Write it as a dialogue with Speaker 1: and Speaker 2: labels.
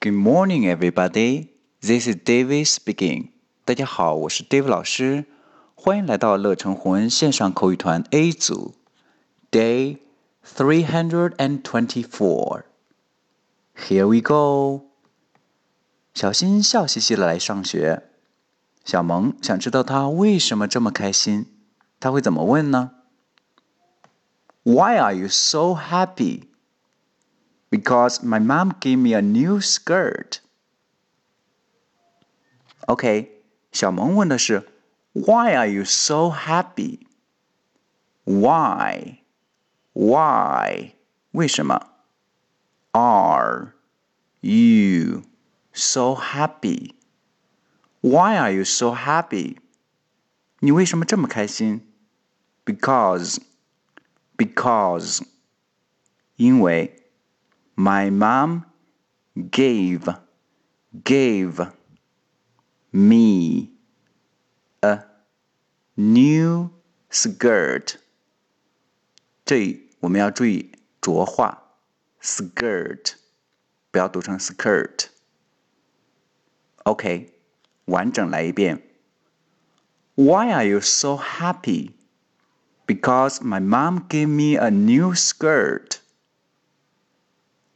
Speaker 1: Good morning, everybody. This is David speaking. 大家好，我是 David 老师，欢迎来到乐成魂线上口语团 A 组，Day three hundred and twenty-four. Here we go. 小新笑嘻嘻的来上学。小萌想知道他为什么这么开心，他会怎么问呢？Why are you so happy? Because my mom gave me a new skirt. OK，小萌问的是 Why are you so happy? Why? Why? 为什么？Are you so happy? Why are you so happy? 你为什么这么开心？Because, because, 因为 my mom gave, gave me a new skirt. 这里我们要注意浊化，skirt 不要读成 skirt。OK，完整来一遍。Why are you so happy? Because my mom gave me a new skirt.